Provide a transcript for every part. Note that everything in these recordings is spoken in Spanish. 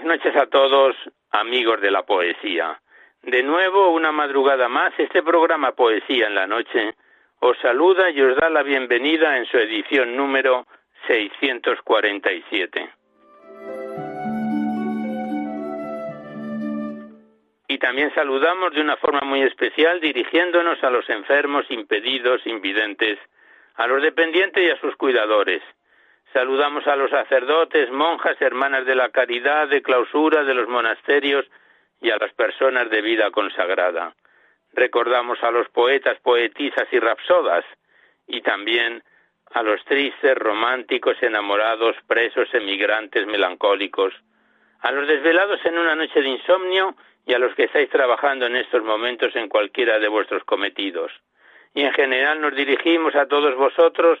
Buenas noches a todos, amigos de la poesía. De nuevo, una madrugada más, este programa Poesía en la Noche os saluda y os da la bienvenida en su edición número 647. Y también saludamos de una forma muy especial dirigiéndonos a los enfermos, impedidos, invidentes, a los dependientes y a sus cuidadores, Saludamos a los sacerdotes, monjas, hermanas de la caridad, de clausura, de los monasterios y a las personas de vida consagrada. Recordamos a los poetas, poetisas y rapsodas y también a los tristes, románticos, enamorados, presos, emigrantes, melancólicos, a los desvelados en una noche de insomnio y a los que estáis trabajando en estos momentos en cualquiera de vuestros cometidos. Y en general nos dirigimos a todos vosotros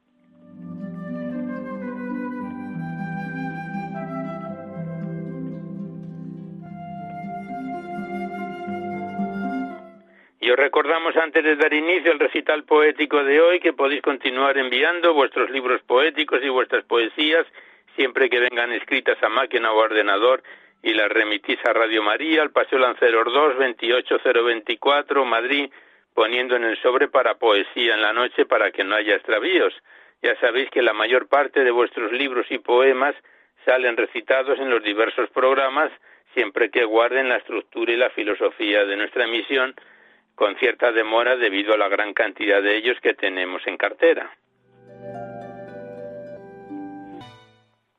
Os recordamos antes de dar inicio al recital poético de hoy que podéis continuar enviando vuestros libros poéticos y vuestras poesías siempre que vengan escritas a máquina o ordenador y las remitís a Radio María, al Paseo Lanceros 2, 28024, Madrid, poniendo en el sobre para poesía en la noche para que no haya extravíos. Ya sabéis que la mayor parte de vuestros libros y poemas salen recitados en los diversos programas siempre que guarden la estructura y la filosofía de nuestra emisión con cierta demora debido a la gran cantidad de ellos que tenemos en cartera.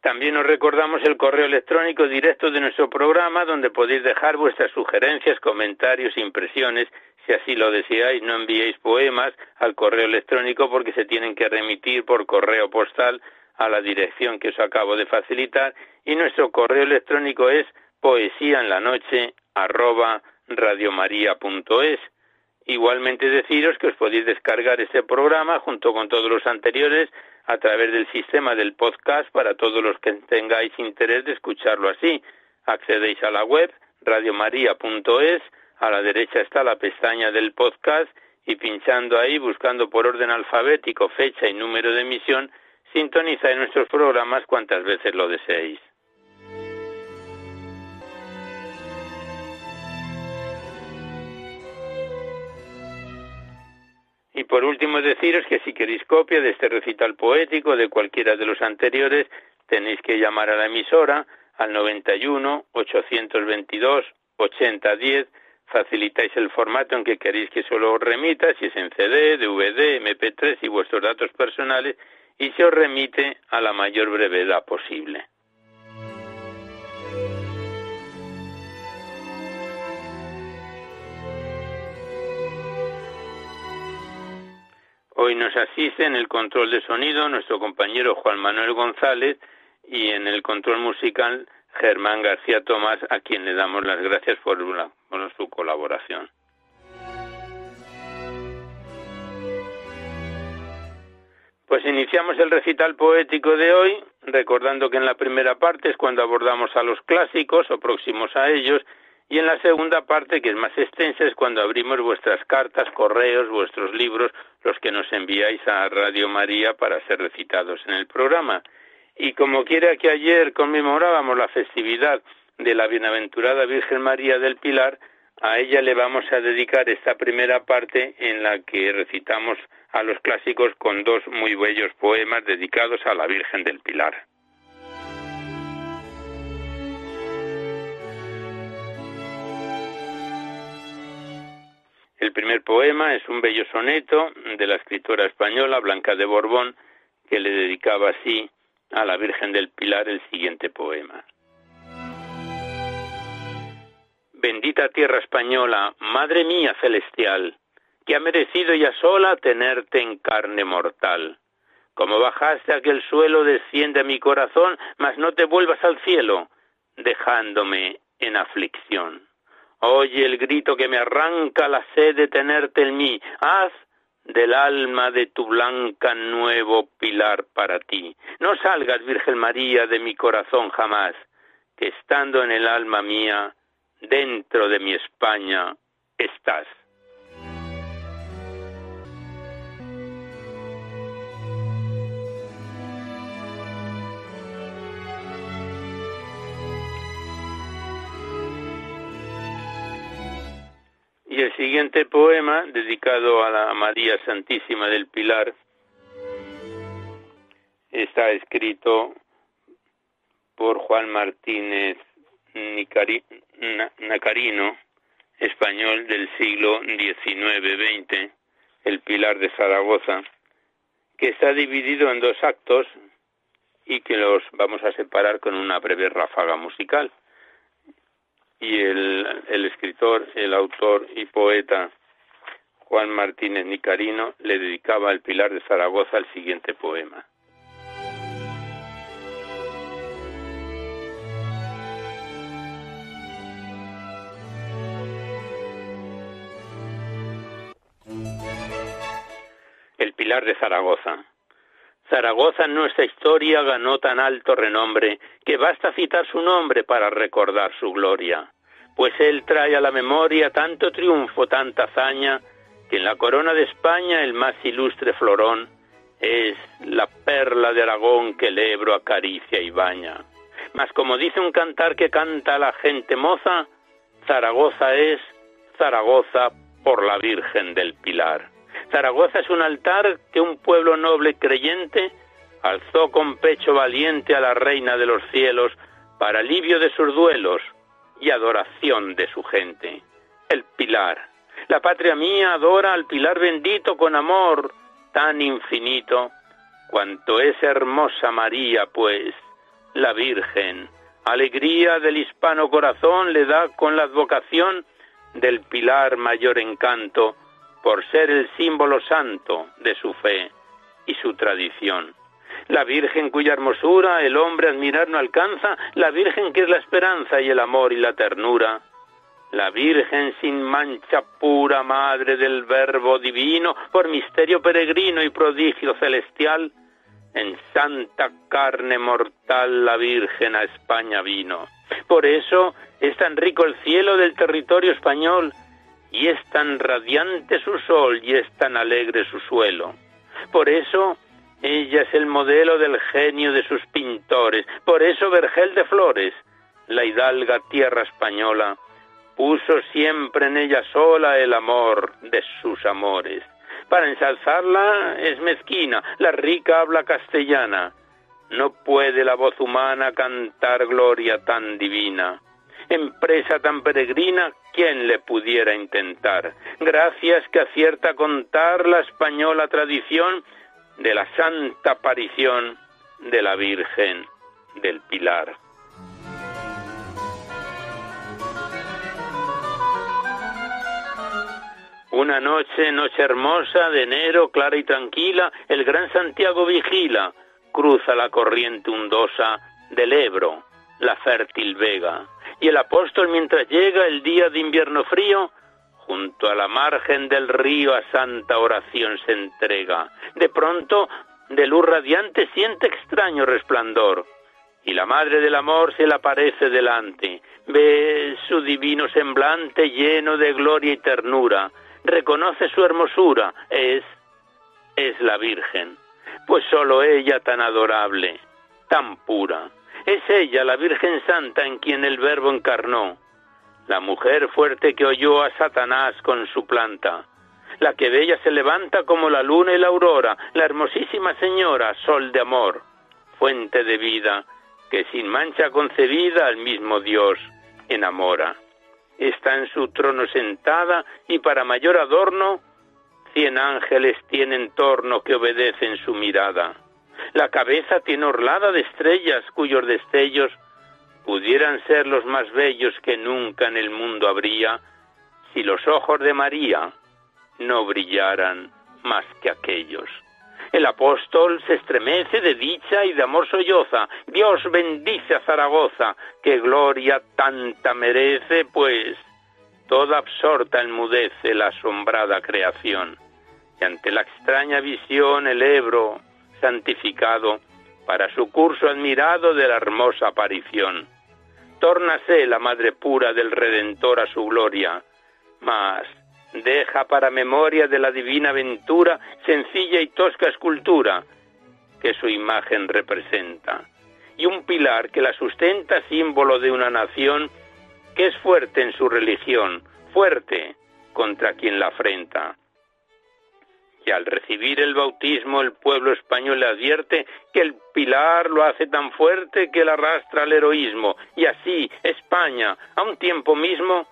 También os recordamos el correo electrónico directo de nuestro programa donde podéis dejar vuestras sugerencias, comentarios, impresiones. Si así lo deseáis, no enviéis poemas al correo electrónico porque se tienen que remitir por correo postal a la dirección que os acabo de facilitar y nuestro correo electrónico es poesía en la noche Igualmente deciros que os podéis descargar este programa junto con todos los anteriores a través del sistema del podcast para todos los que tengáis interés de escucharlo así. Accedéis a la web radiomaria.es, a la derecha está la pestaña del podcast y pinchando ahí, buscando por orden alfabético fecha y número de emisión, sintonizáis nuestros programas cuantas veces lo deseéis. Y por último deciros que si queréis copia de este recital poético de cualquiera de los anteriores, tenéis que llamar a la emisora al 91 822 8010 facilitáis el formato en que queréis que solo os remita, si es en CD, DVD, MP3 y vuestros datos personales, y se os remite a la mayor brevedad posible. Hoy nos asiste en el control de sonido nuestro compañero Juan Manuel González y en el control musical Germán García Tomás, a quien le damos las gracias por, su colaboración. Pues iniciamos el recital poético de hoy, recordando que en la primera parte es cuando abordamos a los clásicos o próximos a ellos, y en la segunda parte, que es más extensa, es cuando abrimos vuestras cartas, correos, vuestros libros, los que nos enviáis a Radio María para ser recitados en el programa. Y como quiera que ayer conmemorábamos la festividad de la Bienaventurada Virgen María del Pilar, a ella le vamos a dedicar esta primera parte en la que recitamos a los clásicos con dos muy bellos poemas dedicados a la Virgen del Pilar. El primer poema es un bello soneto de la escritora española Blanca de Borbón, que le dedicaba así a la Virgen del Pilar el siguiente poema. Bendita tierra española, Madre mía celestial, que ha merecido ya sola tenerte en carne mortal. Como bajaste a aquel suelo, desciende a mi corazón, mas no te vuelvas al cielo, dejándome en aflicción. Oye el grito que me arranca la sed de tenerte en mí. Haz del alma de tu blanca nuevo pilar para ti. No salgas, Virgen María, de mi corazón jamás, que estando en el alma mía, dentro de mi España, estás. Y el siguiente poema, dedicado a la María Santísima del Pilar, está escrito por Juan Martínez Nacarino, español del siglo XIX-XX, el Pilar de Zaragoza, que está dividido en dos actos y que los vamos a separar con una breve ráfaga musical y el, escritor, el autor y poeta Juan Martínez Nicarino le dedicaba al Pilar de Zaragoza el siguiente poema. El Pilar de Zaragoza. Zaragoza en nuestra historia ganó tan alto renombre que basta citar su nombre para recordar su gloria, pues él trae a la memoria tanto triunfo, tanta hazaña, que en la corona de España el más ilustre florón es la perla de Aragón que el Ebro acaricia y baña. Mas como dice un cantar que canta la gente moza, Zaragoza es Zaragoza por la Virgen del Pilar. Zaragoza es un altar que un pueblo noble creyente alzó con pecho valiente a la reina de los cielos para alivio de sus duelos y adoración de su gente. El pilar. La patria mía adora al pilar bendito con amor tan infinito, cuanto es hermosa María, pues, la Virgen. Alegría del hispano corazón le da con la advocación del pilar mayor encanto, por ser el símbolo santo de su fe y su tradición. La Virgen cuya hermosura el hombre admirar no alcanza, la Virgen que es la esperanza y el amor y la ternura, la Virgen sin mancha pura, Madre del Verbo Divino, por misterio peregrino y prodigio celestial, en santa carne mortal la Virgen a España vino. Por eso es tan rico el cielo del territorio español, y es tan radiante su sol y es tan alegre su suelo. Por eso ella es el modelo del genio de sus pintores. Por eso Vergel de Flores, la hidalga tierra española, puso siempre en ella sola el amor de sus amores. Para ensalzarla es mezquina, la rica habla castellana. No puede la voz humana cantar gloria tan divina empresa tan peregrina, ¿quién le pudiera intentar? Gracias que acierta contar la española tradición de la santa aparición de la Virgen del Pilar. Una noche, noche hermosa de enero, clara y tranquila, el gran Santiago vigila, cruza la corriente hundosa del Ebro, la fértil vega y el apóstol mientras llega el día de invierno frío, junto a la margen del río a santa oración se entrega. De pronto, de luz radiante siente extraño resplandor, y la Madre del Amor se le aparece delante. Ve su divino semblante lleno de gloria y ternura, reconoce su hermosura, es, es la Virgen, pues sólo ella tan adorable, tan pura, es ella, la Virgen Santa, en quien el Verbo encarnó, la mujer fuerte que oyó a Satanás con su planta, la que de ella se levanta como la luna y la aurora, la hermosísima Señora, sol de amor, fuente de vida, que sin mancha concebida al mismo Dios enamora. está en su trono sentada y para mayor adorno cien ángeles tiene en torno que obedecen su mirada. La cabeza tiene orlada de estrellas cuyos destellos pudieran ser los más bellos que nunca en el mundo habría si los ojos de María no brillaran más que aquellos. El apóstol se estremece de dicha y de amor solloza. Dios bendice a Zaragoza, que gloria tanta merece, pues toda absorta enmudece la asombrada creación. Y ante la extraña visión el Ebro, santificado, para su curso admirado de la hermosa aparición. Tórnase la Madre pura del Redentor a su gloria, mas deja para memoria de la divina aventura sencilla y tosca escultura que su imagen representa, y un pilar que la sustenta símbolo de una nación que es fuerte en su religión, fuerte contra quien la afrenta. Y al recibir el bautismo el pueblo español le advierte que el pilar lo hace tan fuerte que le arrastra al heroísmo, y así España, a un tiempo mismo,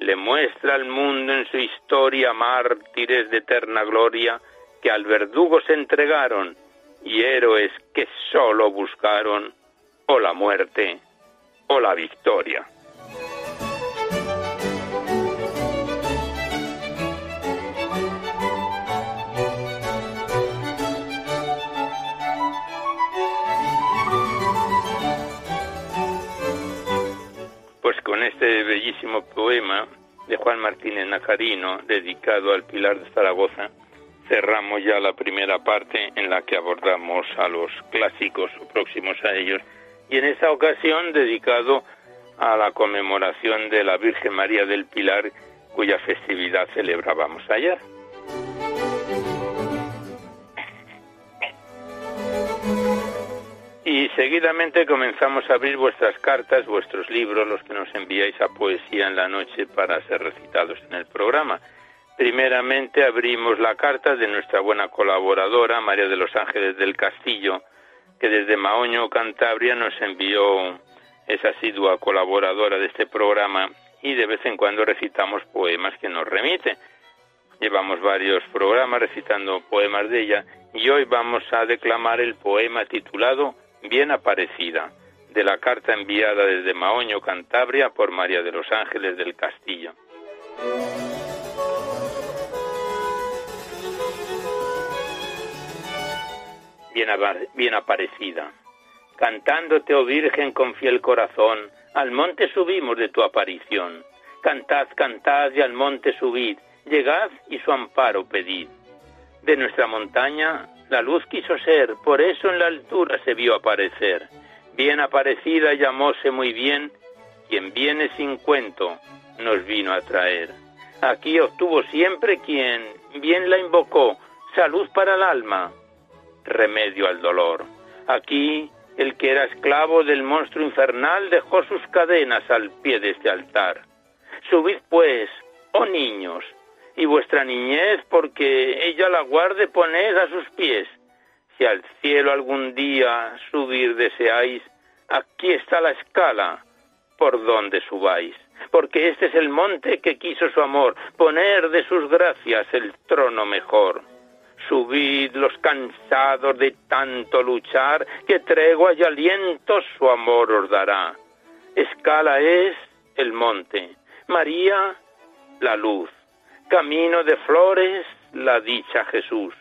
le muestra al mundo en su historia mártires de eterna gloria que al verdugo se entregaron y héroes que sólo buscaron o la muerte o la victoria. Este bellísimo poema de Juan Martínez Najarino, dedicado al Pilar de Zaragoza, cerramos ya la primera parte en la que abordamos a los clásicos próximos a ellos y en esta ocasión dedicado a la conmemoración de la Virgen María del Pilar cuya festividad celebrábamos ayer. Y seguidamente comenzamos a abrir vuestras cartas, vuestros libros, los que nos enviáis a Poesía en la Noche para ser recitados en el programa. Primeramente abrimos la carta de nuestra buena colaboradora, María de los Ángeles del Castillo, que desde Maoño, Cantabria, nos envió, es asidua colaboradora de este programa y de vez en cuando recitamos poemas que nos remite. Llevamos varios programas recitando poemas de ella y hoy vamos a declamar el poema titulado bien aparecida, de la carta enviada desde Maoño, Cantabria, por María de los Ángeles del Castillo. Bien, bien aparecida. Cantándote, oh Virgen, con fiel corazón, al monte subimos de tu aparición. Cantad, cantad y al monte subid, llegad y su amparo pedid. De nuestra montaña la luz quiso ser, por eso en la altura se vio aparecer. Bien aparecida llamóse muy bien, quien viene sin cuento nos vino a traer. Aquí obtuvo siempre quien bien la invocó, salud para el alma, remedio al dolor. Aquí el que era esclavo del monstruo infernal dejó sus cadenas al pie de este altar. Subid pues, oh niños, y vuestra niñez, porque ella la guarde, poned a sus pies. Si al cielo algún día subir deseáis, aquí está la escala por donde subáis, porque este es el monte que quiso su amor, poner de sus gracias el trono mejor. Subid los cansados de tanto luchar, que tregua y aliento su amor os dará. Escala es el monte, María la luz camino de flores la dicha Jesús.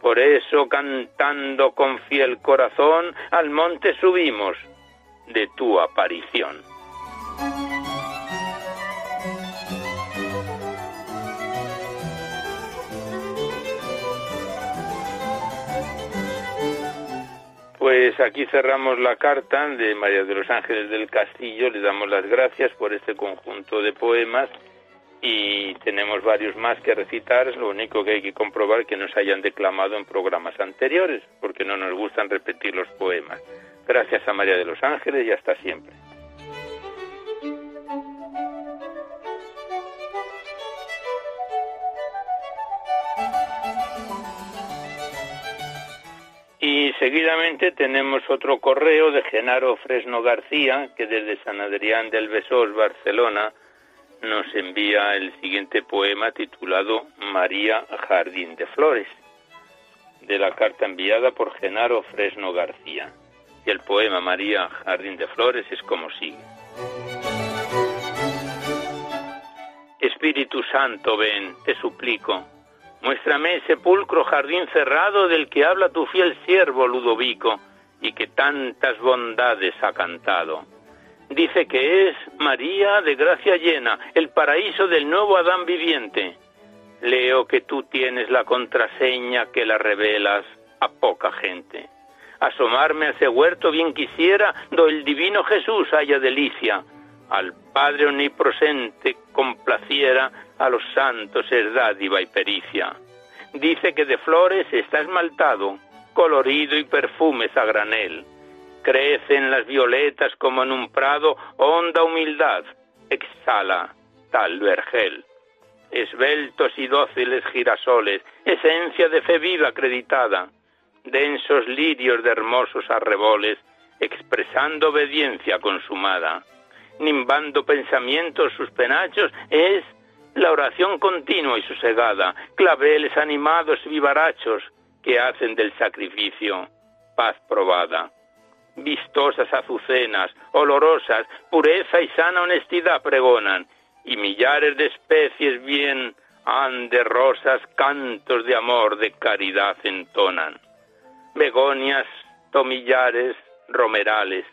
Por eso cantando con fiel corazón al monte subimos de tu aparición. Pues aquí cerramos la carta de María de los Ángeles del Castillo, le damos las gracias por este conjunto de poemas y tenemos varios más que recitar, lo único que hay que comprobar que nos hayan declamado en programas anteriores, porque no nos gustan repetir los poemas. Gracias a María de los Ángeles y hasta siempre. Y seguidamente tenemos otro correo de Genaro Fresno García, que desde San Adrián del Besós, Barcelona, nos envía el siguiente poema titulado María Jardín de Flores, de la carta enviada por Genaro Fresno García. Y el poema María Jardín de Flores es como sigue. Espíritu Santo, ven, te suplico. Muéstrame sepulcro, jardín cerrado del que habla tu fiel siervo Ludovico y que tantas bondades ha cantado dice que es María de gracia llena, el paraíso del nuevo Adán viviente. Leo que tú tienes la contraseña que la revelas a poca gente. Asomarme a ese huerto bien quisiera, do el divino Jesús haya delicia. Al Padre omnipresente complaciera, a los santos es dádiva y pericia. Dice que de flores está esmaltado, colorido y perfumes a granel Crecen las violetas como en un prado, honda humildad, exhala tal vergel. Esbeltos y dóciles girasoles, esencia de fe viva acreditada, densos lirios de hermosos arreboles, expresando obediencia consumada, nimbando pensamientos sus penachos, es la oración continua y sosegada, claveles animados y vivarachos que hacen del sacrificio paz probada vistosas azucenas, olorosas, pureza y sana honestidad pregonan, y millares de especies bien han de rosas cantos de amor, de caridad entonan. Begonias, tomillares, romerales,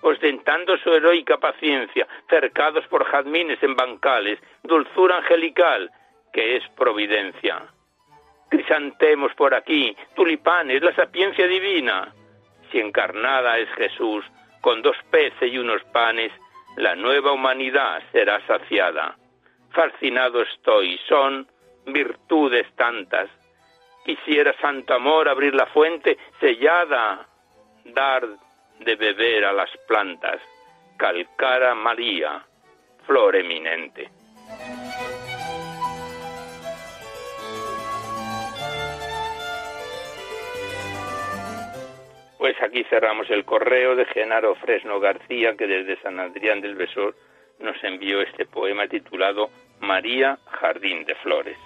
ostentando su heroica paciencia, cercados por jazmines en bancales, dulzura angelical, que es providencia. Crisantemos por aquí, tulipanes, la sapiencia divina, si encarnada es Jesús, con dos peces y unos panes, la nueva humanidad será saciada. Fascinado estoy, son virtudes tantas. Quisiera santo amor abrir la fuente sellada, dar de beber a las plantas, calcara María, flor eminente. Pues aquí cerramos el correo de Genaro Fresno García, que desde San Adrián del Besor nos envió este poema titulado María Jardín de Flores.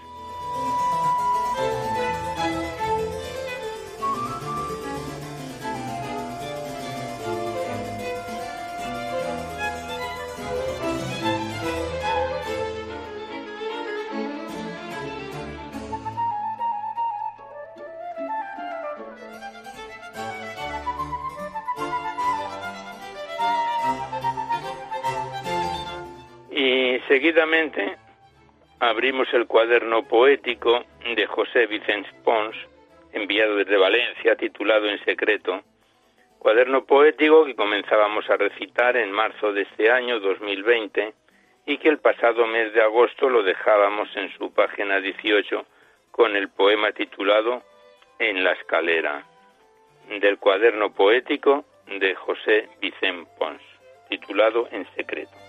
Seguidamente abrimos el cuaderno poético de José Vicente Pons, enviado desde Valencia, titulado En secreto. Cuaderno poético que comenzábamos a recitar en marzo de este año 2020 y que el pasado mes de agosto lo dejábamos en su página 18 con el poema titulado En la escalera, del cuaderno poético de José Vicente Pons, titulado En secreto.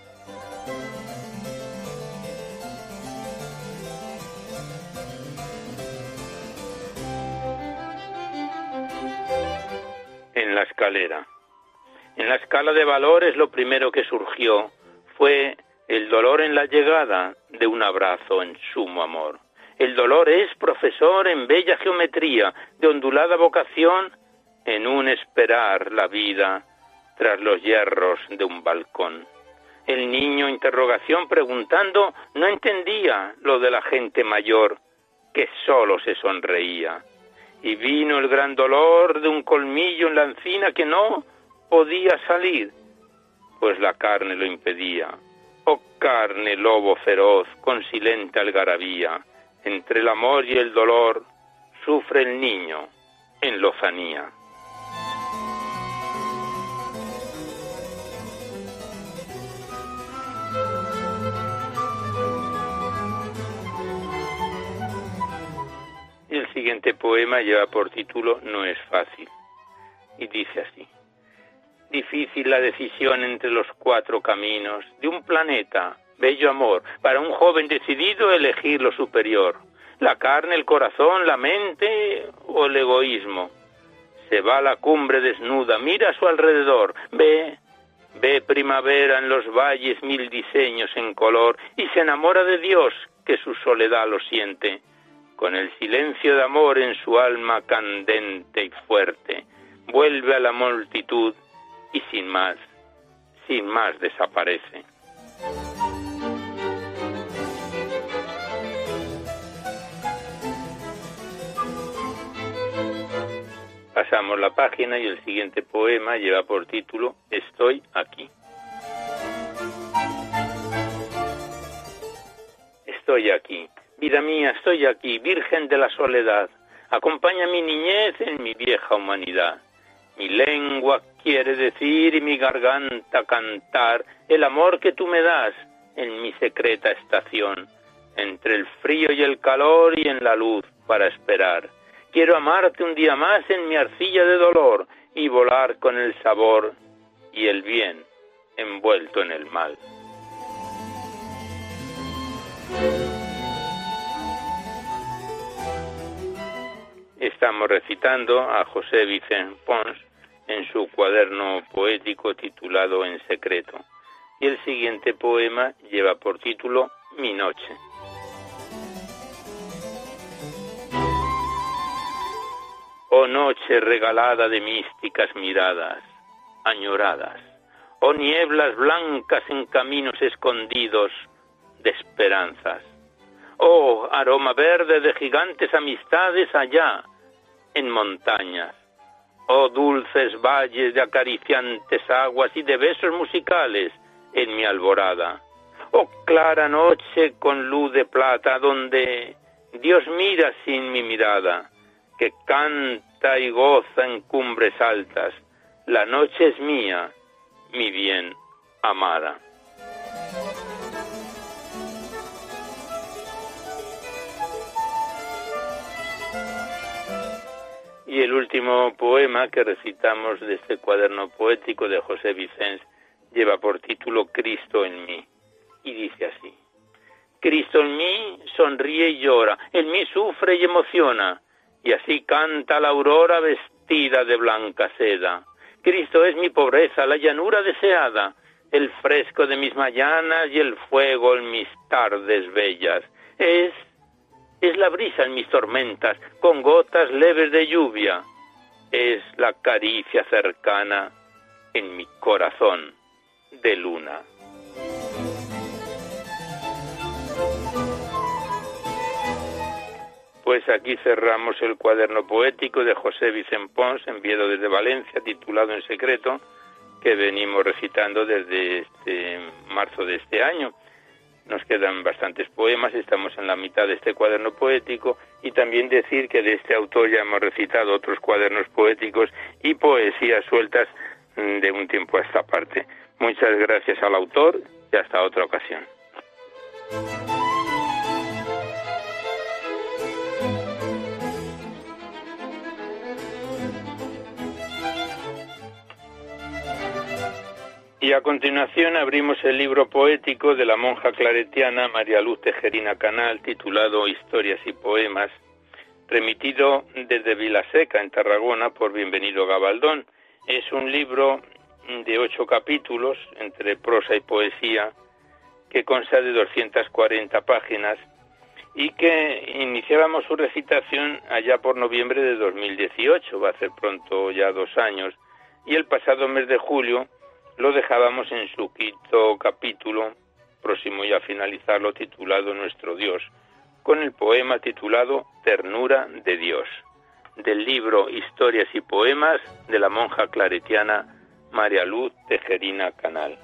En la escalera. En la escala de valores lo primero que surgió fue el dolor en la llegada de un abrazo en sumo amor. El dolor es profesor en bella geometría, de ondulada vocación, en un esperar la vida tras los hierros de un balcón. El niño interrogación preguntando no entendía lo de la gente mayor, que sólo se sonreía y vino el gran dolor de un colmillo en la encina que no podía salir, pues la carne lo impedía. Oh carne, lobo feroz, con silente algarabía, entre el amor y el dolor, sufre el niño en lozanía. Siguiente poema lleva por título No es fácil y dice así. Difícil la decisión entre los cuatro caminos de un planeta, bello amor, para un joven decidido elegir lo superior, la carne, el corazón, la mente o el egoísmo. Se va a la cumbre desnuda, mira a su alrededor, ve Ve primavera en los valles mil diseños en color y se enamora de Dios que su soledad lo siente, con el silencio de amor en su alma candente y fuerte. Vuelve a la multitud y sin más, sin más desaparece. Pasamos la página y el siguiente poema lleva por título Estoy aquí. Estoy aquí, vida mía, estoy aquí, Virgen de la Soledad. Acompaña mi niñez en mi vieja humanidad. Mi lengua quiere decir y mi garganta cantar el amor que tú me das en mi secreta estación, entre el frío y el calor y en la luz para esperar Quiero amarte un día más en mi arcilla de dolor y volar con el sabor y el bien envuelto en el mal. Estamos recitando a José Vicente Pons en su cuaderno poético titulado En secreto. Y el siguiente poema lleva por título Mi noche. Oh noche regalada de místicas miradas, añoradas, oh nieblas blancas en caminos escondidos de esperanzas, oh aroma verde de gigantes amistades allá en montañas, oh dulces valles de acariciantes aguas y de besos musicales en mi alborada, oh clara noche con luz de plata donde Dios mira sin mi mirada, que canta y goza en cumbres altas. La noche es mía, mi bien amada. Y el último poema que recitamos de este cuaderno poético de José Vicens lleva por título Cristo en mí y dice así. Cristo en mí sonríe y llora, en mí sufre y emociona, y así canta la aurora vestida de blanca seda. Cristo es mi pobreza, la llanura deseada, el fresco de mis mañanas y el fuego en mis tardes bellas. Es es la brisa en mis tormentas, con gotas leves de lluvia. Es la caricia cercana en mi corazón de luna. Pues aquí cerramos el cuaderno poético de José Vicente Pons, enviado desde Valencia, titulado En secreto, que venimos recitando desde este marzo de este año. Nos quedan bastantes poemas, estamos en la mitad de este cuaderno poético y también decir que de este autor ya hemos recitado otros cuadernos poéticos y poesías sueltas mm, de un tiempo a esta parte. Muchas gracias al autor y hasta otra ocasión. Y a continuación abrimos el libro poético de la monja claretiana María Luz Tejerina Canal, titulado Historias y Poemas, remitido desde Vilaseca, en Tarragona, por Bienvenido Gabaldón. Es un libro de ocho capítulos, entre prosa y poesía, que consta de 240 páginas y que iniciábamos su recitación allá por noviembre de 2018, va a ser pronto ya dos años, y el pasado mes de julio lo dejábamos en su quinto capítulo, próximo ya a finalizarlo, titulado Nuestro Dios, con el poema titulado Ternura de Dios, del libro Historias y Poemas de la monja claretiana María Luz Tejerina Canal.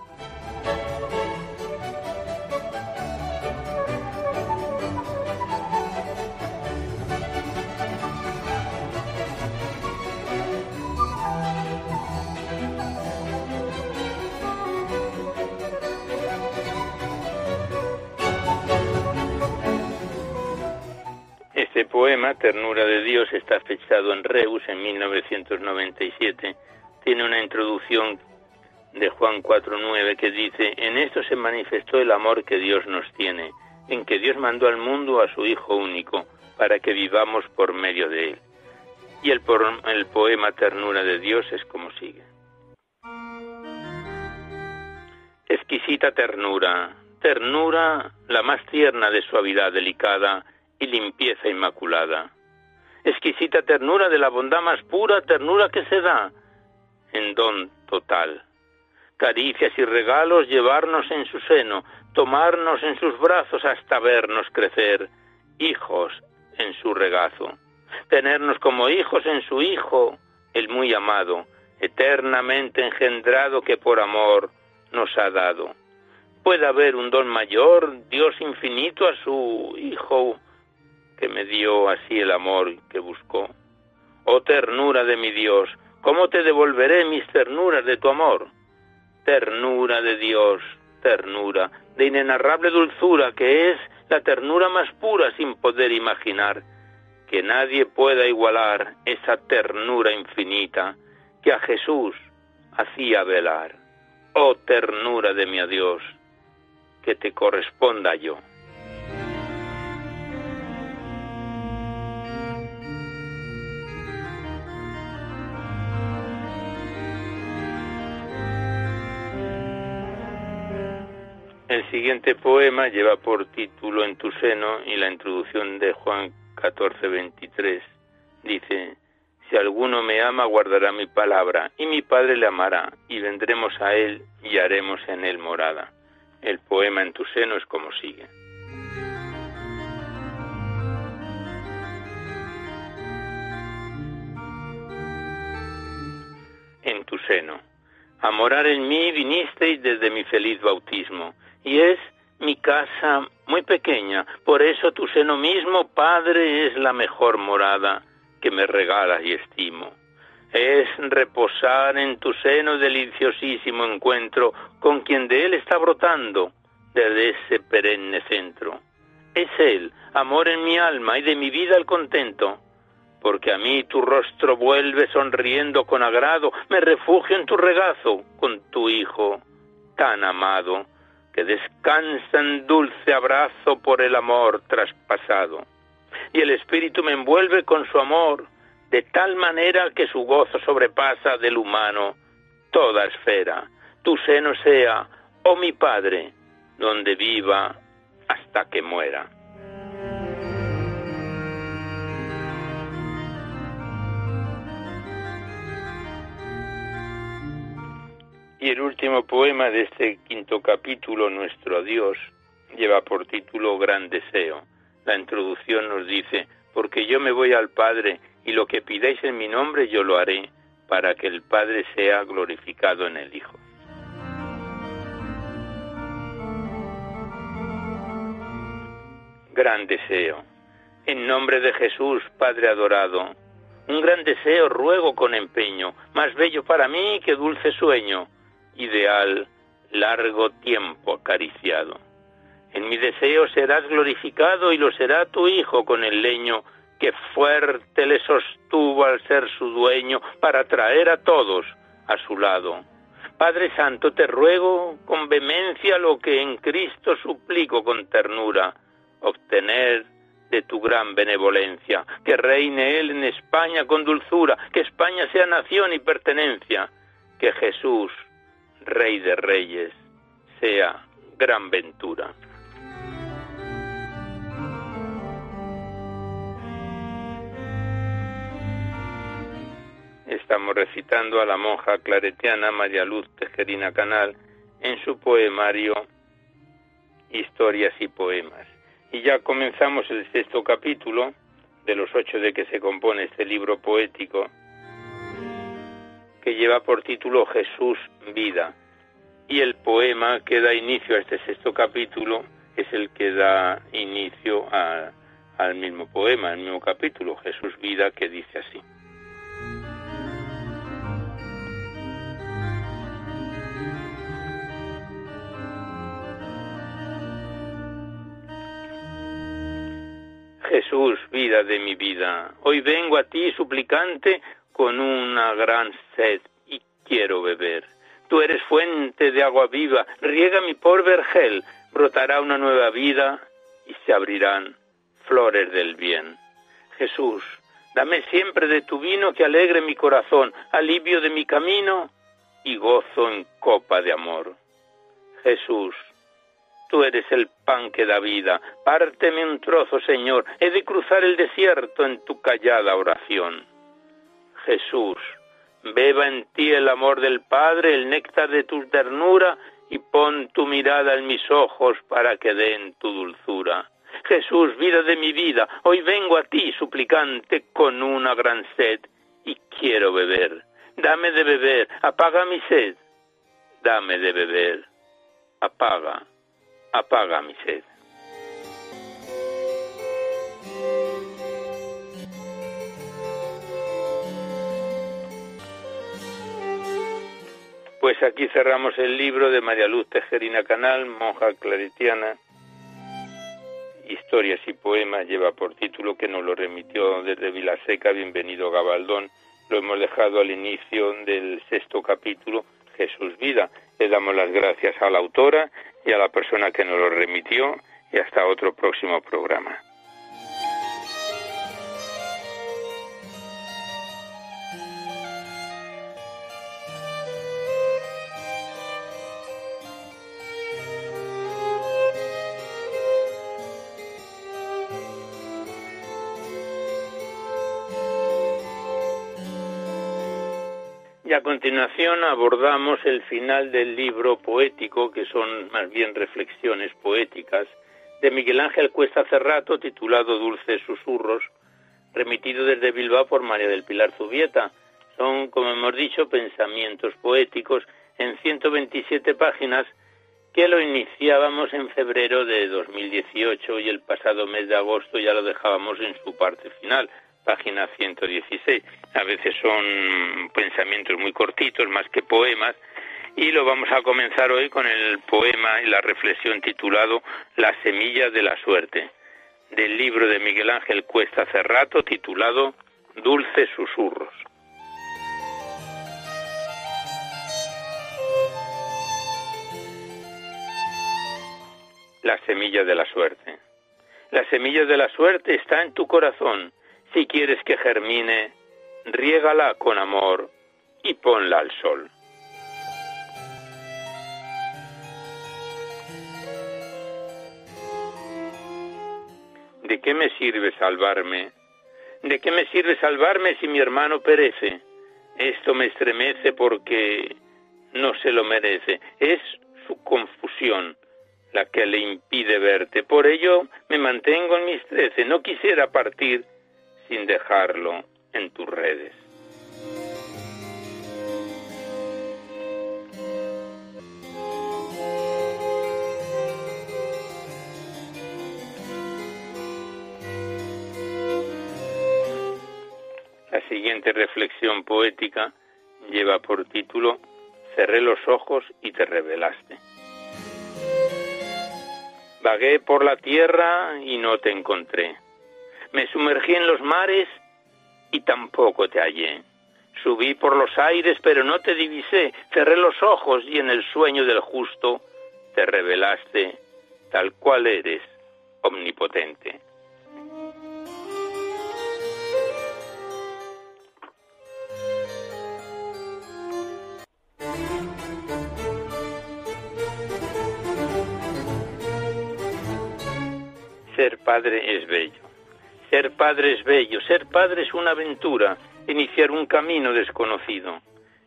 Este poema, Ternura de Dios, está fechado en Reus en 1997. Tiene una introducción de Juan 4.9 que dice, en esto se manifestó el amor que Dios nos tiene, en que Dios mandó al mundo a su Hijo único, para que vivamos por medio de él. Y el, el poema Ternura de Dios es como sigue. exquisita ternura, ternura la más tierna de suavidad delicada y limpieza inmaculada. Exquisita ternura de la bondad más pura, ternura que se da en don total. Caricias y regalos llevarnos en su seno, tomarnos en sus brazos hasta vernos crecer, hijos en su regazo, tenernos como hijos en su Hijo, el muy amado, eternamente engendrado que por amor nos ha dado. Puede haber un don mayor, Dios infinito a su Hijo, que me dio así el amor que buscó. Oh ternura de mi Dios, ¿cómo te devolveré mis ternuras de tu amor? Ternura de Dios, ternura, de inenarrable dulzura, que es la ternura más pura sin poder imaginar, que nadie pueda igualar esa ternura infinita que a Jesús hacía velar. Oh ternura de mi adiós, que te corresponda yo. Siguiente poema lleva por título En tu seno y la introducción de Juan 14:23 dice, Si alguno me ama, guardará mi palabra, y mi Padre le amará, y vendremos a él y haremos en él morada. El poema En tu seno es como sigue. En tu seno. A morar en mí vinisteis desde mi feliz bautismo y es mi casa muy pequeña, por eso tu seno mismo, Padre, es la mejor morada que me regalas y estimo. Es reposar en tu seno deliciosísimo encuentro con quien de él está brotando desde ese perenne centro. Es él, amor en mi alma y de mi vida el contento, porque a mí tu rostro vuelve sonriendo con agrado, me refugio en tu regazo con tu Hijo tan amado que descansa en dulce abrazo por el amor traspasado. Y el Espíritu me envuelve con su amor, de tal manera que su gozo sobrepasa del humano toda esfera. Tu seno sea, oh mi Padre, donde viva hasta que muera. Y el último poema de este quinto capítulo, Nuestro Dios, lleva por título Gran Deseo. La introducción nos dice, porque yo me voy al Padre y lo que pidáis en mi nombre yo lo haré, para que el Padre sea glorificado en el Hijo. Gran deseo. En nombre de Jesús, Padre adorado, un gran deseo ruego con empeño, más bello para mí que dulce sueño, ideal largo tiempo acariciado. En mi deseo serás glorificado y lo será tu Hijo con el leño que fuerte le sostuvo al ser su dueño para traer a todos a su lado. Padre Santo, te ruego con vehemencia lo que en Cristo suplico con ternura, obtener de tu gran benevolencia, que reine Él en España con dulzura, que España sea nación y pertenencia, que Jesús Rey de Reyes, sea gran ventura. Estamos recitando a la monja claretiana María Luz Tejerina Canal en su poemario Historias y Poemas. Y ya comenzamos el sexto capítulo de los ocho de que se compone este libro poético que lleva por título Jesús vida. Y el poema que da inicio a este sexto capítulo es el que da inicio al mismo poema, al mismo capítulo, Jesús vida, que dice así. Jesús, vida de mi vida, hoy vengo a ti suplicante con una gran sed y quiero beber. Tú eres fuente de agua viva, riega mi por vergel, brotará una nueva vida y se abrirán flores del bien. Jesús, dame siempre de tu vino que alegre mi corazón, alivio de mi camino y gozo en copa de amor. Jesús, tú eres el pan que da vida. Párteme un trozo, Señor. He de cruzar el desierto en tu callada oración. Jesús, beba en ti el amor del Padre, el néctar de tu ternura, y pon tu mirada en mis ojos para que den tu dulzura. Jesús, vida de mi vida, hoy vengo a ti suplicante con una gran sed y quiero beber. Dame de beber, apaga mi sed. Dame de beber, apaga, apaga mi sed. Pues aquí cerramos el libro de María Luz Tejerina Canal, monja claretiana. Historias y poemas lleva por título que nos lo remitió desde Vilaseca, bienvenido Gabaldón. Lo hemos dejado al inicio del sexto capítulo, Jesús Vida. Le damos las gracias a la autora y a la persona que nos lo remitió y hasta otro próximo programa. Continuación abordamos el final del libro poético, que son más bien reflexiones poéticas, de Miguel Ángel Cuesta Cerrato, titulado Dulces Susurros, remitido desde Bilbao por María del Pilar Zubieta. Son, como hemos dicho, pensamientos poéticos en 127 páginas que lo iniciábamos en febrero de 2018 y el pasado mes de agosto ya lo dejábamos en su parte final página 116. A veces son pensamientos muy cortitos, más que poemas, y lo vamos a comenzar hoy con el poema y la reflexión titulado La semilla de la suerte, del libro de Miguel Ángel Cuesta Cerrato, titulado Dulces Susurros. La semilla de la suerte. La semilla de la suerte está en tu corazón si quieres que germine, riégala con amor y ponla al sol. ¿De qué me sirve salvarme? ¿De qué me sirve salvarme si mi hermano perece? Esto me estremece porque no se lo merece. Es su confusión la que le impide verte. Por ello me mantengo en mis trece. No quisiera partir sin dejarlo en tus redes. La siguiente reflexión poética lleva por título Cerré los ojos y te revelaste. Vagué por la tierra y no te encontré me sumergí en los mares y tampoco te hallé. Subí por los aires, pero no te divisé. Cerré los ojos y en el sueño del justo te revelaste tal cual eres, omnipotente. Ser padre es bello ser padre es bello, ser padre es una aventura, iniciar un camino desconocido.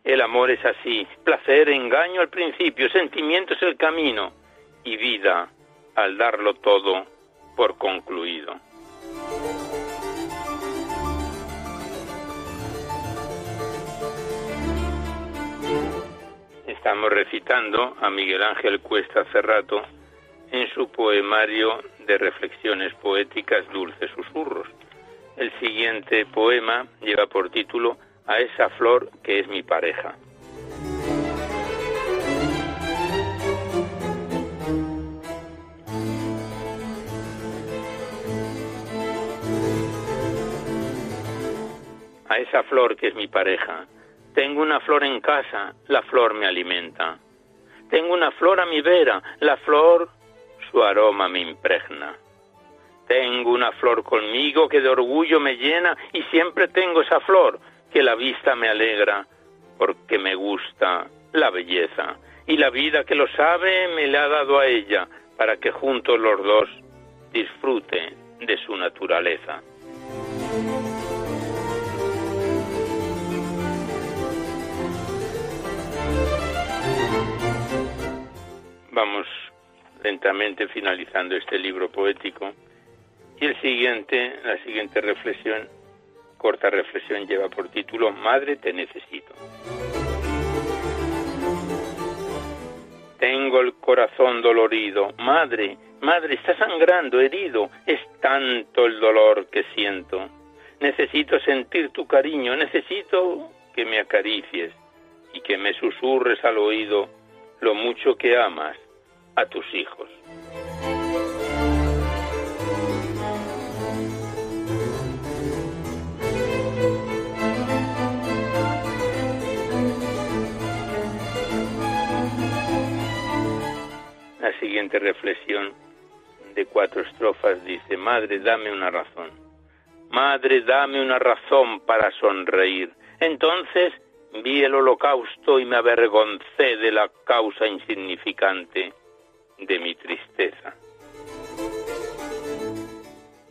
El amor es así, placer, engaño al principio, sentimiento es el camino y vida al darlo todo por concluido. Estamos recitando a Miguel Ángel Cuesta Cerrato en su poemario de reflexiones poéticas Dulces Susurros. El siguiente poema lleva por título A esa flor que es mi pareja. A esa flor que es mi pareja. Tengo una flor en casa, la flor me alimenta. Tengo una flor a mi vera, la flor su aroma me impregna. Tengo una flor conmigo que de orgullo me llena y siempre tengo esa flor que la vista me alegra porque me gusta la belleza y la vida que lo sabe me la ha dado a ella para que juntos los dos disfruten de su naturaleza. Vamos lentamente finalizando este libro poético y el siguiente, la siguiente reflexión, corta reflexión lleva por título Madre te necesito. Tengo el corazón dolorido. Madre, madre, está sangrando, herido. Es tanto el dolor que siento. Necesito sentir tu cariño, necesito que me acaricies y que me susurres al oído lo mucho que amas a tus hijos. La siguiente reflexión de cuatro estrofas dice, Madre, dame una razón. Madre, dame una razón para sonreír. Entonces vi el holocausto y me avergoncé de la causa insignificante de mi tristeza.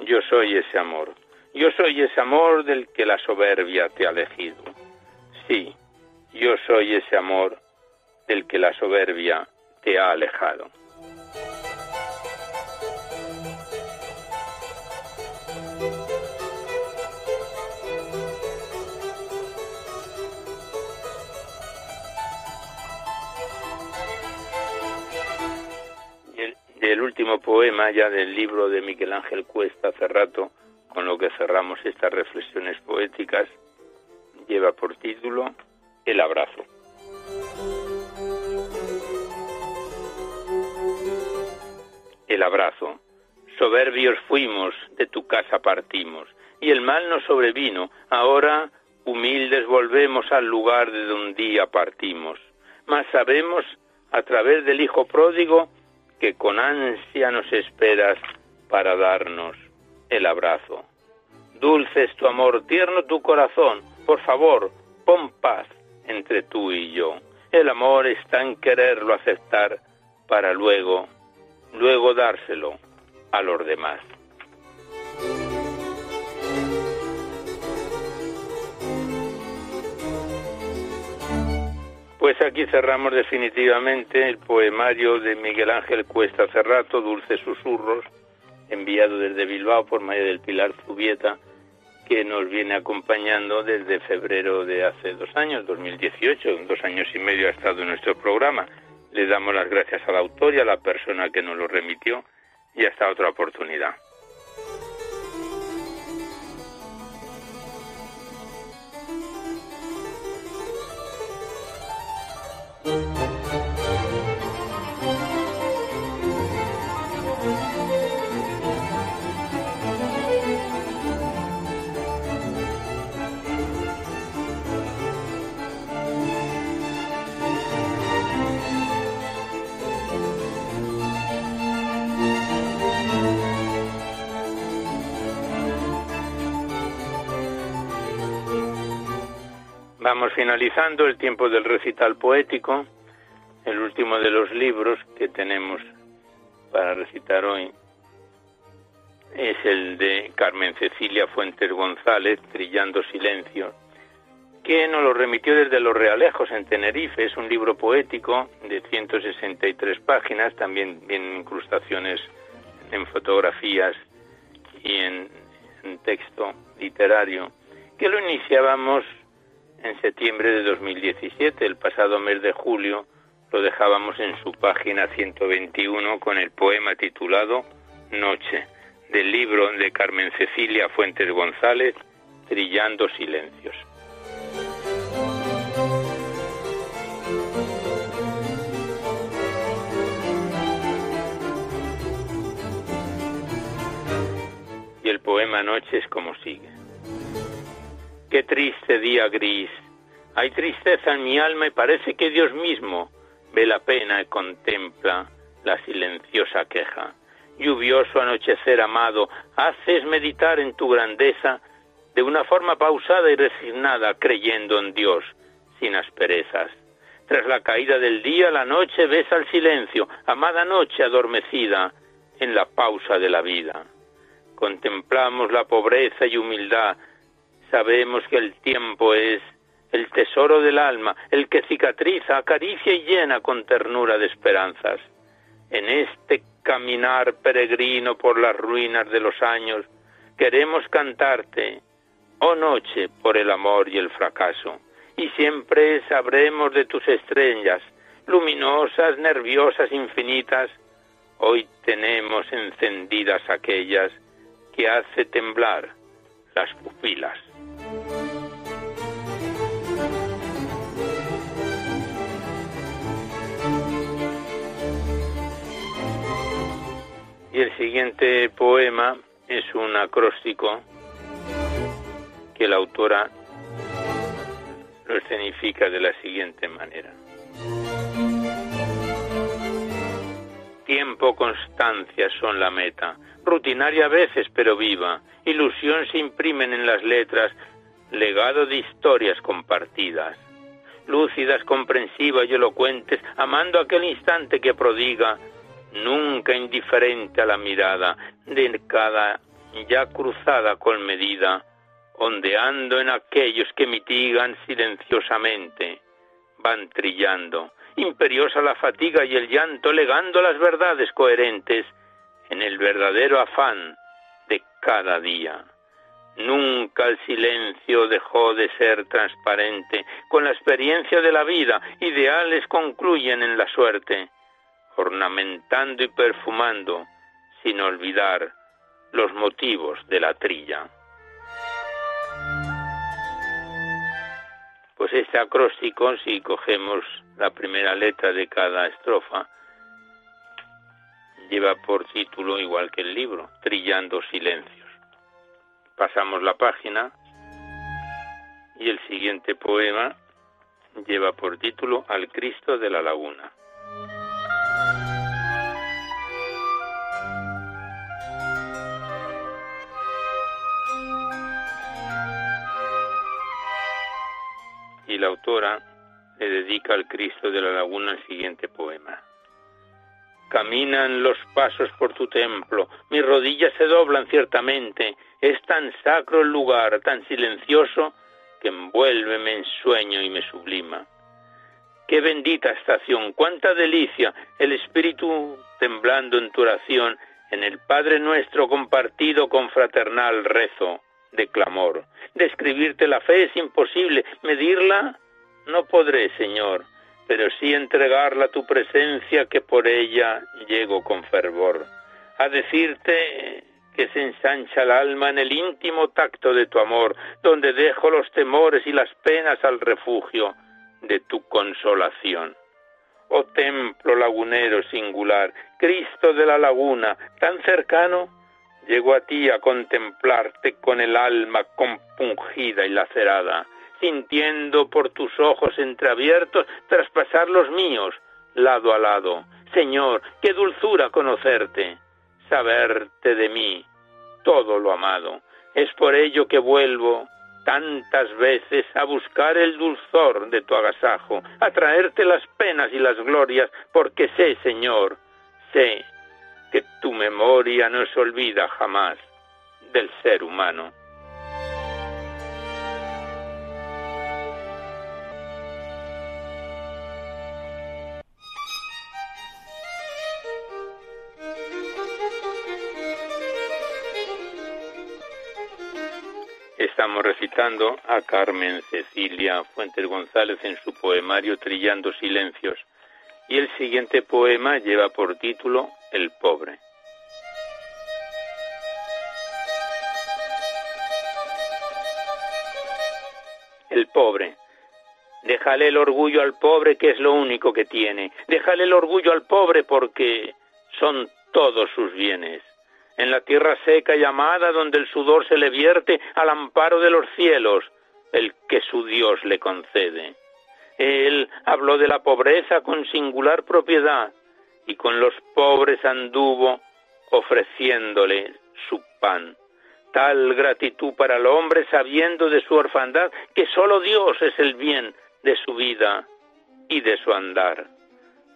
Yo soy ese amor. Yo soy ese amor del que la soberbia te ha elegido. Sí, yo soy ese amor del que la soberbia te ha alejado. Último poema ya del libro de Miguel Ángel Cuesta Cerrato, con lo que cerramos estas reflexiones poéticas, lleva por título El abrazo. El abrazo. Soberbios fuimos, de tu casa partimos, y el mal nos sobrevino. Ahora, humildes, volvemos al lugar de donde un día partimos. Mas sabemos, a través del Hijo pródigo, que con ansia nos esperas para darnos el abrazo. Dulce es tu amor, tierno tu corazón, por favor, pon paz entre tú y yo. El amor está en quererlo aceptar para luego, luego dárselo a los demás. Pues aquí cerramos definitivamente el poemario de Miguel Ángel Cuesta Cerrato, Dulces Susurros, enviado desde Bilbao por María del Pilar Zubieta, que nos viene acompañando desde febrero de hace dos años, 2018, dos años y medio ha estado en nuestro programa. Le damos las gracias al autor y a la persona que nos lo remitió y hasta otra oportunidad. Vamos finalizando el tiempo del recital poético. El último de los libros que tenemos para recitar hoy es el de Carmen Cecilia Fuentes González, Trillando Silencio, que nos lo remitió desde Los Realejos en Tenerife. Es un libro poético de 163 páginas, también vienen incrustaciones en fotografías y en, en texto literario, que lo iniciábamos en septiembre de 2017. El pasado mes de julio lo dejábamos en su página 121 con el poema titulado Noche, del libro de Carmen Cecilia Fuentes González, Trillando Silencios. Y el poema Noche es como sigue. Qué triste día gris. Hay tristeza en mi alma y parece que Dios mismo ve la pena y contempla la silenciosa queja. Lluvioso anochecer amado, haces meditar en tu grandeza de una forma pausada y resignada, creyendo en Dios, sin asperezas. Tras la caída del día, la noche besa el silencio, amada noche adormecida en la pausa de la vida. Contemplamos la pobreza y humildad, sabemos que el tiempo es el tesoro del alma, el que cicatriza, acaricia y llena con ternura de esperanzas. En este caminar peregrino por las ruinas de los años, queremos cantarte, oh noche, por el amor y el fracaso, y siempre sabremos de tus estrellas, luminosas, nerviosas, infinitas, hoy tenemos encendidas aquellas que hace temblar las pupilas. Y el siguiente poema es un acróstico que la autora lo escenifica de la siguiente manera. Tiempo, constancia son la meta, rutinaria a veces pero viva, ilusión se imprimen en las letras, legado de historias compartidas, lúcidas, comprensivas y elocuentes, amando aquel instante que prodiga nunca indiferente a la mirada de cada ya cruzada con medida, ondeando en aquellos que mitigan silenciosamente, van trillando, imperiosa la fatiga y el llanto, legando las verdades coherentes en el verdadero afán de cada día. Nunca el silencio dejó de ser transparente. Con la experiencia de la vida, ideales concluyen en la suerte ornamentando y perfumando, sin olvidar los motivos de la trilla. Pues este acróstico, si cogemos la primera letra de cada estrofa, lleva por título, igual que el libro, Trillando Silencios. Pasamos la página y el siguiente poema lleva por título Al Cristo de la Laguna. y la autora le dedica al Cristo de la Laguna el siguiente poema. Caminan los pasos por tu templo, mis rodillas se doblan ciertamente, es tan sacro el lugar, tan silencioso, que envuélveme en sueño y me sublima. Qué bendita estación, cuánta delicia, el espíritu temblando en tu oración, en el Padre nuestro compartido con fraternal rezo de clamor. Describirte la fe es imposible, medirla no podré, Señor, pero sí entregarla a tu presencia que por ella llego con fervor. A decirte que se ensancha el alma en el íntimo tacto de tu amor, donde dejo los temores y las penas al refugio de tu consolación. Oh templo lagunero singular, Cristo de la laguna, tan cercano, llego a ti a contemplarte con el alma compungida y lacerada, sintiendo por tus ojos entreabiertos traspasar los míos, lado a lado. Señor, qué dulzura conocerte, saberte de mí, todo lo amado. Es por ello que vuelvo tantas veces a buscar el dulzor de tu agasajo, a traerte las penas y las glorias, porque sé, Señor, sé que tu memoria no se olvida jamás del ser humano. A Carmen Cecilia Fuentes González en su poemario Trillando Silencios y el siguiente poema lleva por título El pobre. El pobre. Déjale el orgullo al pobre que es lo único que tiene. Déjale el orgullo al pobre porque son todos sus bienes. En la tierra seca y amada donde el sudor se le vierte al amparo de los cielos, el que su Dios le concede. Él habló de la pobreza con singular propiedad y con los pobres anduvo ofreciéndole su pan. Tal gratitud para el hombre sabiendo de su orfandad que solo Dios es el bien de su vida y de su andar.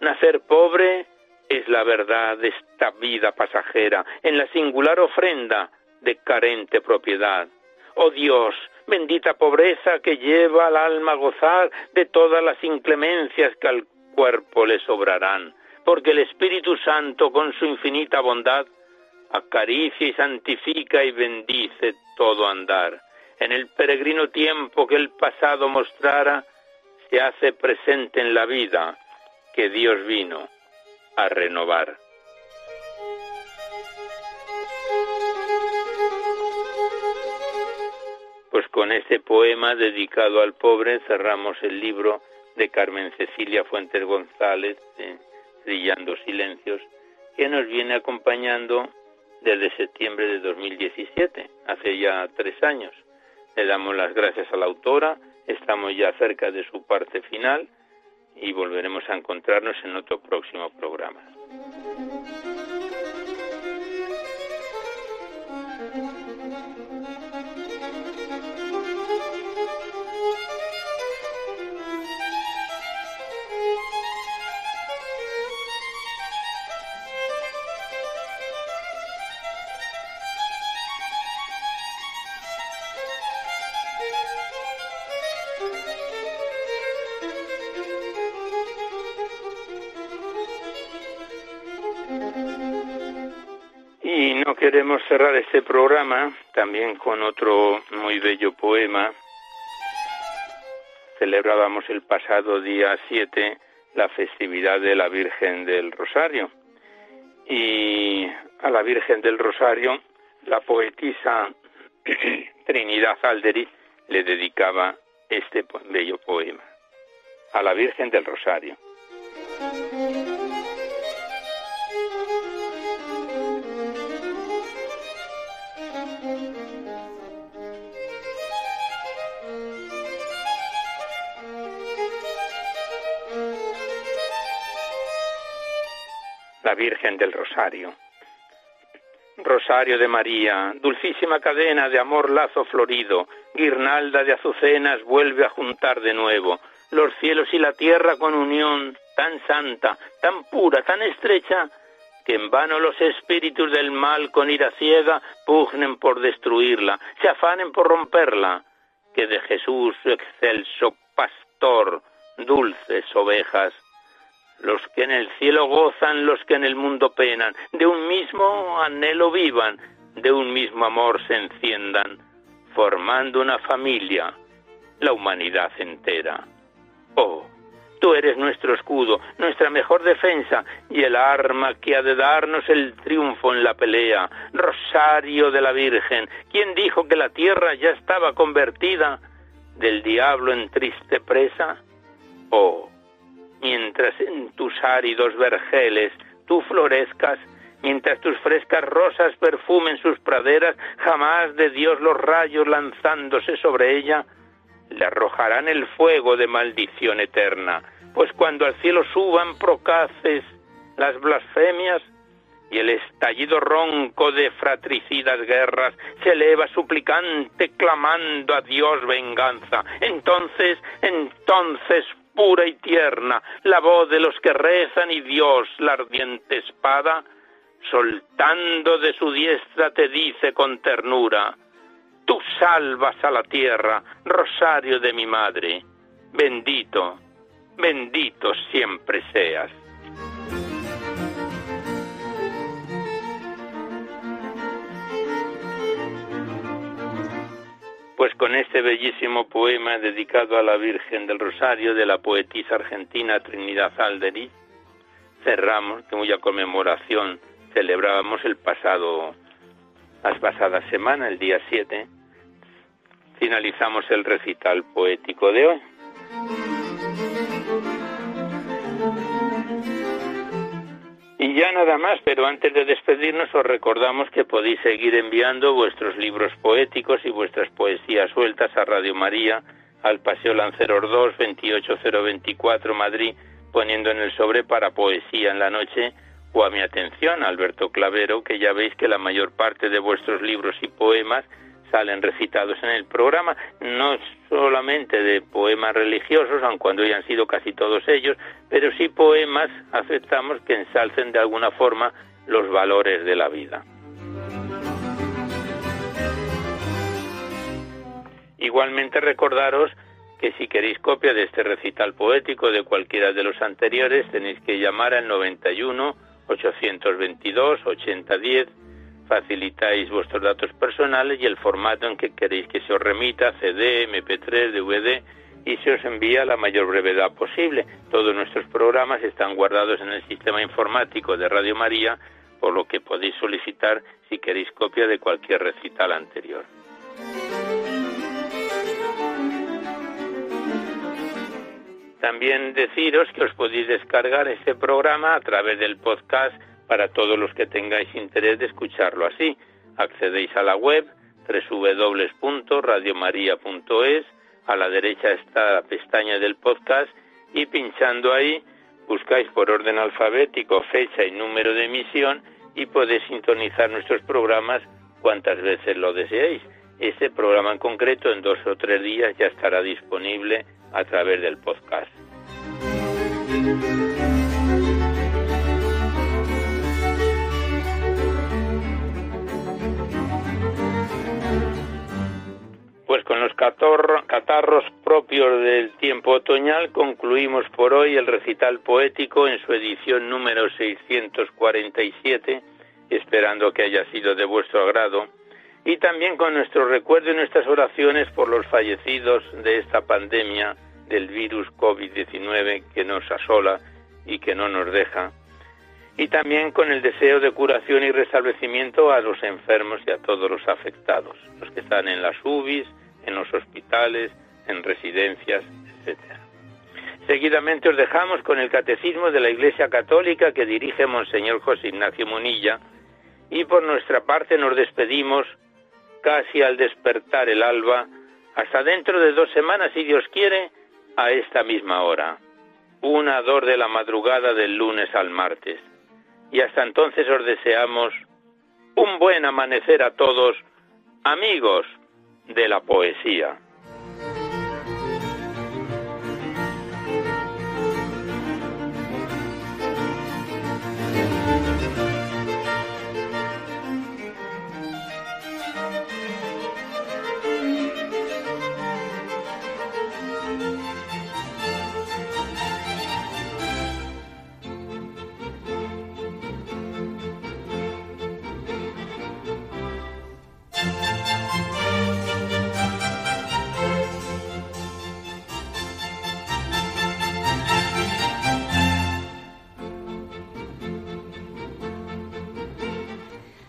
Nacer pobre es la verdad de esta vida pasajera, en la singular ofrenda de carente propiedad. Oh Dios, bendita pobreza que lleva al alma a gozar de todas las inclemencias que al cuerpo le sobrarán, porque el Espíritu Santo con su infinita bondad acaricia y santifica y bendice todo andar. En el peregrino tiempo que el pasado mostrara, se hace presente en la vida que Dios vino a renovar. Pues con este poema dedicado al pobre cerramos el libro de Carmen Cecilia Fuentes González, Brillando Silencios, que nos viene acompañando desde septiembre de 2017, hace ya tres años. Le damos las gracias a la autora, estamos ya cerca de su parte final y volveremos a encontrarnos en otro próximo programa. Queremos cerrar este programa también con otro muy bello poema. Celebrábamos el pasado día 7 la festividad de la Virgen del Rosario. Y a la Virgen del Rosario, la poetisa Trinidad Alderi le dedicaba este bello poema. A la Virgen del Rosario. La Virgen del Rosario. Rosario de María, dulcísima cadena de amor lazo florido, guirnalda de azucenas vuelve a juntar de nuevo los cielos y la tierra con unión tan santa, tan pura, tan estrecha, que en vano los espíritus del mal con ira ciega pugnen por destruirla, se afanen por romperla, que de Jesús su excelso pastor, dulces ovejas, los que en el cielo gozan, los que en el mundo penan, de un mismo anhelo vivan, de un mismo amor se enciendan, formando una familia, la humanidad entera. Oh, tú eres nuestro escudo, nuestra mejor defensa y el arma que ha de darnos el triunfo en la pelea. Rosario de la Virgen, ¿quién dijo que la tierra ya estaba convertida del diablo en triste presa? Oh, mientras en tus áridos vergeles tú florezcas, mientras tus frescas rosas perfumen sus praderas, jamás de Dios los rayos lanzándose sobre ella, le arrojarán el fuego de maldición eterna, pues cuando al cielo suban procaces las blasfemias, y el estallido ronco de fratricidas guerras se eleva suplicante clamando a Dios venganza. Entonces, entonces pura y tierna, la voz de los que rezan y Dios, la ardiente espada, soltando de su diestra te dice con ternura, tú salvas a la tierra, rosario de mi madre, bendito, bendito siempre seas. Pues con este bellísimo poema dedicado a la Virgen del Rosario de la poetisa argentina Trinidad Alderi, cerramos, cuya conmemoración celebrábamos el pasado, las pasadas semanas, el día 7, finalizamos el recital poético de hoy. Y ya nada más, pero antes de despedirnos os recordamos que podéis seguir enviando vuestros libros poéticos y vuestras poesías sueltas a Radio María, al Paseo Lanceros 2, 28024 Madrid, poniendo en el sobre para poesía en la noche o a mi atención, Alberto Clavero, que ya veis que la mayor parte de vuestros libros y poemas salen recitados en el programa, no solamente de poemas religiosos, aun cuando ya han sido casi todos ellos, pero sí poemas, aceptamos, que ensalcen de alguna forma los valores de la vida. Igualmente recordaros que si queréis copia de este recital poético de cualquiera de los anteriores tenéis que llamar al 91 822 8010 facilitáis vuestros datos personales y el formato en que queréis que se os remita, CD, MP3, DVD, y se os envía la mayor brevedad posible. Todos nuestros programas están guardados en el sistema informático de Radio María, por lo que podéis solicitar si queréis copia de cualquier recital anterior. También deciros que os podéis descargar este programa a través del podcast para todos los que tengáis interés de escucharlo así. Accedéis a la web www.radiomaria.es, a la derecha está la pestaña del podcast y pinchando ahí buscáis por orden alfabético fecha y número de emisión y podéis sintonizar nuestros programas cuantas veces lo deseéis. Este programa en concreto en dos o tres días ya estará disponible a través del podcast. Pues con los catarros propios del tiempo otoñal concluimos por hoy el recital poético en su edición número 647, esperando que haya sido de vuestro agrado, y también con nuestro recuerdo y nuestras oraciones por los fallecidos de esta pandemia del virus COVID-19 que nos asola y que no nos deja, y también con el deseo de curación y restablecimiento a los enfermos y a todos los afectados, los que están en las UBIs, en los hospitales, en residencias, etc. Seguidamente os dejamos con el Catecismo de la Iglesia Católica que dirige Monseñor José Ignacio Munilla y por nuestra parte nos despedimos casi al despertar el alba, hasta dentro de dos semanas, si Dios quiere, a esta misma hora, una dor de la madrugada del lunes al martes. Y hasta entonces os deseamos un buen amanecer a todos, amigos de la poesía.